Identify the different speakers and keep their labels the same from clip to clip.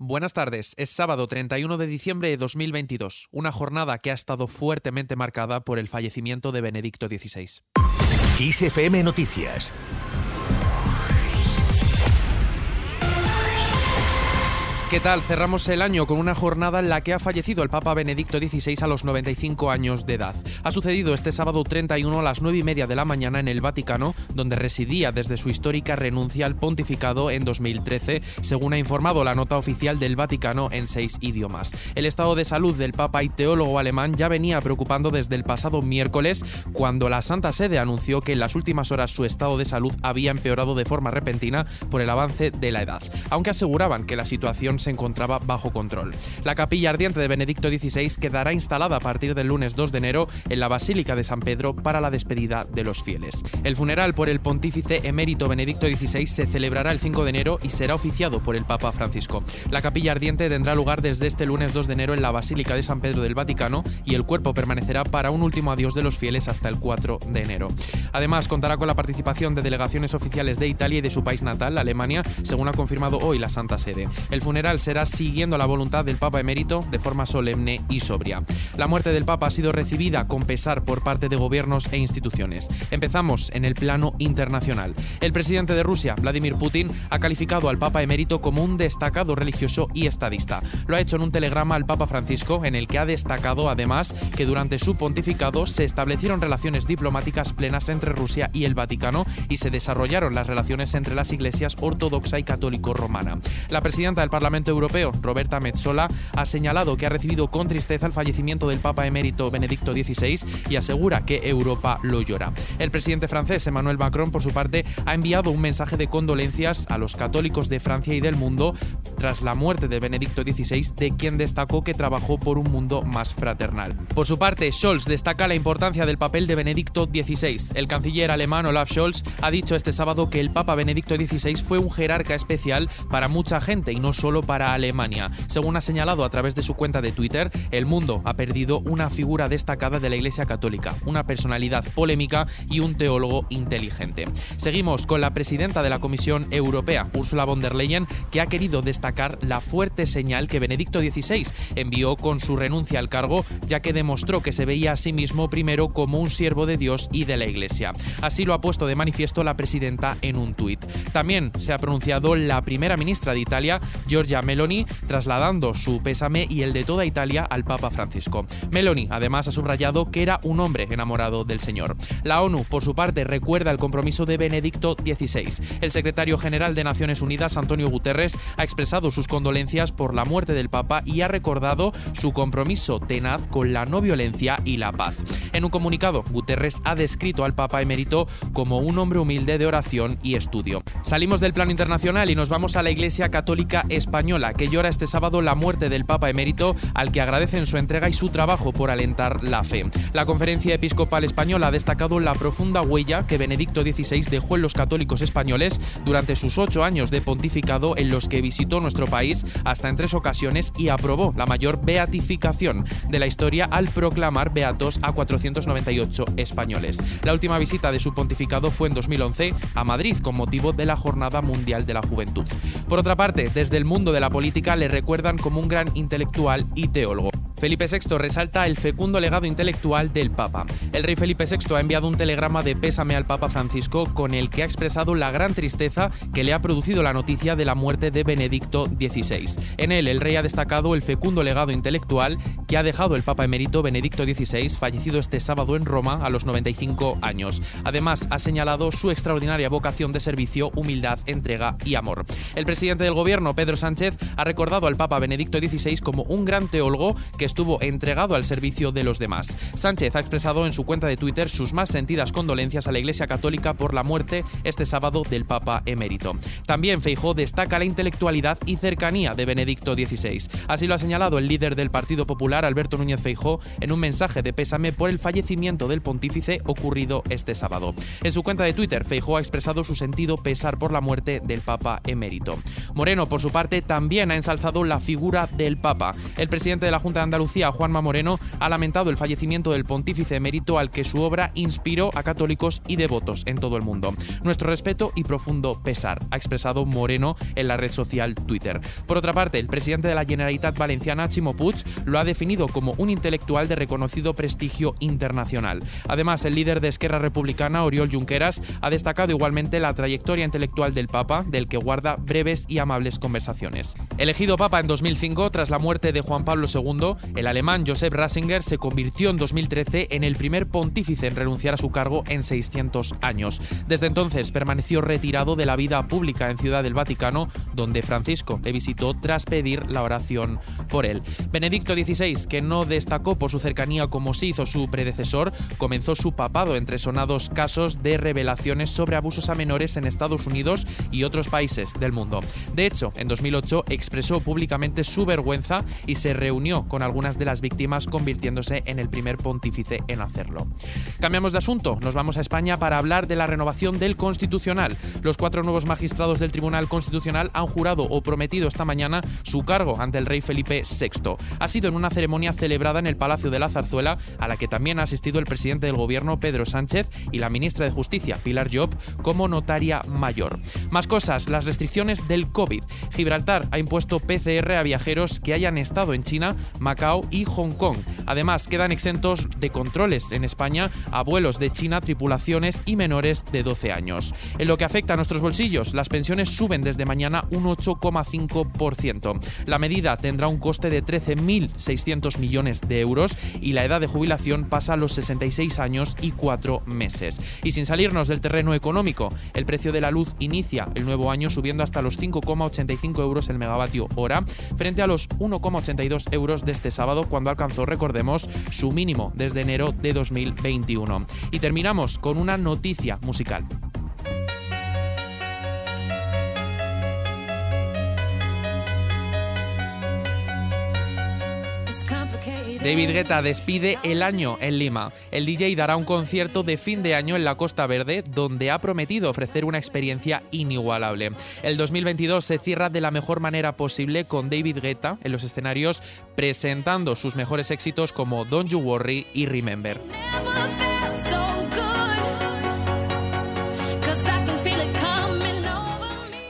Speaker 1: Buenas tardes, es sábado 31 de diciembre de 2022, una jornada que ha estado fuertemente marcada por el fallecimiento de Benedicto XVI.
Speaker 2: Noticias
Speaker 1: ¿Qué tal? Cerramos el año con una jornada en la que ha fallecido el Papa Benedicto XVI a los 95 años de edad. Ha sucedido este sábado 31 a las 9 y media de la mañana en el Vaticano, donde residía desde su histórica renuncia al pontificado en 2013, según ha informado la nota oficial del Vaticano en seis idiomas. El estado de salud del Papa y teólogo alemán ya venía preocupando desde el pasado miércoles, cuando la Santa Sede anunció que en las últimas horas su estado de salud había empeorado de forma repentina por el avance de la edad, aunque aseguraban que la situación se encontraba bajo control. La capilla ardiente de Benedicto XVI quedará instalada a partir del lunes 2 de enero en la Basílica de San Pedro para la despedida de los fieles. El funeral por el pontífice emérito Benedicto XVI se celebrará el 5 de enero y será oficiado por el Papa Francisco. La capilla ardiente tendrá lugar desde este lunes 2 de enero en la Basílica de San Pedro del Vaticano y el cuerpo permanecerá para un último adiós de los fieles hasta el 4 de enero. Además, contará con la participación de delegaciones oficiales de Italia y de su país natal, Alemania, según ha confirmado hoy la Santa Sede. El funeral será siguiendo la voluntad del Papa emérito de forma solemne y sobria. La muerte del Papa ha sido recibida con pesar por parte de gobiernos e instituciones. Empezamos en el plano internacional. El presidente de Rusia, Vladimir Putin, ha calificado al Papa emérito como un destacado religioso y estadista. Lo ha hecho en un telegrama al Papa Francisco en el que ha destacado además que durante su pontificado se establecieron relaciones diplomáticas plenas entre Rusia y el Vaticano y se desarrollaron las relaciones entre las iglesias ortodoxa y católico romana. La presidenta del Parlamento Europeo, Roberta Metsola, ha señalado que ha recibido con tristeza el fallecimiento del Papa emérito Benedicto XVI y asegura que Europa lo llora. El presidente francés Emmanuel Macron, por su parte, ha enviado un mensaje de condolencias a los católicos de Francia y del mundo tras la muerte de Benedicto XVI, de quien destacó que trabajó por un mundo más fraternal. Por su parte, Scholz destaca la importancia del papel de Benedicto XVI. El canciller alemán Olaf Scholz ha dicho este sábado que el Papa Benedicto XVI fue un jerarca especial para mucha gente y no solo para Alemania. Según ha señalado a través de su cuenta de Twitter, el mundo ha perdido una figura destacada de la Iglesia Católica, una personalidad polémica y un teólogo inteligente. Seguimos con la presidenta de la Comisión Europea, Ursula von der Leyen, que ha querido destacar la fuerte señal que Benedicto XVI envió con su renuncia al cargo, ya que demostró que se veía a sí mismo primero como un siervo de Dios y de la Iglesia. Así lo ha puesto de manifiesto la presidenta en un tuit. También se ha pronunciado la primera ministra de Italia, Giorgia Meloni, trasladando su pésame y el de toda Italia al Papa Francisco. Meloni además ha subrayado que era un hombre enamorado del Señor. La ONU, por su parte, recuerda el compromiso de Benedicto XVI. El secretario general de Naciones Unidas, Antonio Guterres, ha expresado sus condolencias por la muerte del Papa y ha recordado su compromiso tenaz con la no violencia y la paz. En un comunicado, Guterres ha descrito al Papa emérito como un hombre humilde de oración y estudio. Salimos del plano internacional y nos vamos a la Iglesia Católica Española que llora este sábado la muerte del Papa emérito, al que agradecen su entrega y su trabajo por alentar la fe. La Conferencia Episcopal Española ha destacado la profunda huella que Benedicto XVI dejó en los católicos españoles durante sus ocho años de pontificado en los que visitó nuestro país hasta en tres ocasiones y aprobó la mayor beatificación de la historia al proclamar beatos a 498 españoles. La última visita de su pontificado fue en 2011 a Madrid con motivo de la Jornada Mundial de la Juventud. Por otra parte, desde el mundo de la política le recuerdan como un gran intelectual y teólogo. Felipe VI resalta el fecundo legado intelectual del Papa. El rey Felipe VI ha enviado un telegrama de pésame al Papa Francisco con el que ha expresado la gran tristeza que le ha producido la noticia de la muerte de Benedicto XVI. En él, el rey ha destacado el fecundo legado intelectual que ha dejado el Papa emérito Benedicto XVI, fallecido este sábado en Roma a los 95 años. Además, ha señalado su extraordinaria vocación de servicio, humildad, entrega y amor. El presidente del gobierno, Pedro Sánchez, ha recordado al Papa Benedicto XVI como un gran teólogo que estuvo entregado al servicio de los demás. Sánchez ha expresado en su cuenta de Twitter sus más sentidas condolencias a la Iglesia Católica por la muerte este sábado del Papa emérito. También Feijó destaca la intelectualidad y cercanía de Benedicto XVI. Así lo ha señalado el líder del Partido Popular, Alberto Núñez Feijó, en un mensaje de pésame por el fallecimiento del pontífice ocurrido este sábado. En su cuenta de Twitter, Feijó ha expresado su sentido pesar por la muerte del Papa emérito. Moreno, por su parte, también ha ensalzado la figura del Papa. El presidente de la Junta de Andalucía, Juanma Moreno, ha lamentado el fallecimiento del pontífice emérito al que su obra inspiró a católicos y devotos en todo el mundo. Nuestro respeto y profundo pesar, ha expresado Moreno en la red social Twitter. Por otra parte, el presidente de la Generalitat Valenciana, Chimo Puig, lo ha definido como un intelectual de reconocido prestigio internacional. Además, el líder de Esquerra Republicana, Oriol Junqueras, ha destacado igualmente la trayectoria intelectual del Papa, del que guarda breves y amables conversaciones. Elegido Papa en 2005 tras la muerte de Juan Pablo II, el alemán Joseph Ratzinger se convirtió en 2013 en el primer pontífice en renunciar a su cargo en 600 años. Desde entonces permaneció retirado de la vida pública en Ciudad del Vaticano, donde Francisco le visitó tras pedir la oración por él. Benedicto XVI, que no destacó por su cercanía como sí hizo su predecesor, comenzó su papado entre sonados casos de revelaciones sobre abusos a menores en Estados Unidos y otros países del mundo. De hecho, en 2008 expresó públicamente su vergüenza y se reunió con algunas de las víctimas convirtiéndose en el primer pontífice en hacerlo. Cambiamos de asunto, nos vamos a España para hablar de la renovación del Constitucional. Los cuatro nuevos magistrados del Tribunal Constitucional han jurado o prometido esta mañana su cargo ante el rey Felipe VI. Ha sido en una ceremonia celebrada en el Palacio de la Zarzuela, a la que también ha asistido el presidente del gobierno Pedro Sánchez y la ministra de Justicia Pilar Job como notaria mayor. Más cosas, las restricciones del COVID. Gibraltar ha impuesto PCR a viajeros que hayan estado en China, Macao y Hong Kong. Además, quedan exentos de controles en España a de China, tripulaciones y menores de 12 años. En lo que afecta a nuestros bolsillos, las pensiones suben desde mañana un 8,5%. La medida tendrá un coste de 13.600 millones de euros y la edad de jubilación pasa a los 66 años y 4 meses. Y sin salirnos del terreno económico, el precio de la luz inicia el nuevo año subiendo hasta los 5,85 euros el megavatio hora, frente a los 1,82 euros de este sábado cuando alcanzó, recordemos, su mínimo desde enero de 2021. Y terminamos con una noticia musical. David Guetta despide el año en Lima. El DJ dará un concierto de fin de año en la Costa Verde, donde ha prometido ofrecer una experiencia inigualable. El 2022 se cierra de la mejor manera posible con David Guetta en los escenarios presentando sus mejores éxitos como Don't You Worry y Remember.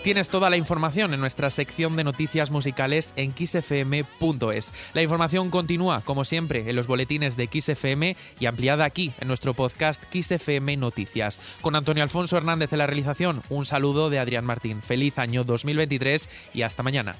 Speaker 1: Tienes toda la información en nuestra sección de noticias musicales en xfm.es. La información continúa, como siempre, en los boletines de XFM y ampliada aquí en nuestro podcast XFM Noticias. Con Antonio Alfonso Hernández en la realización, un saludo de Adrián Martín. Feliz año 2023 y hasta mañana.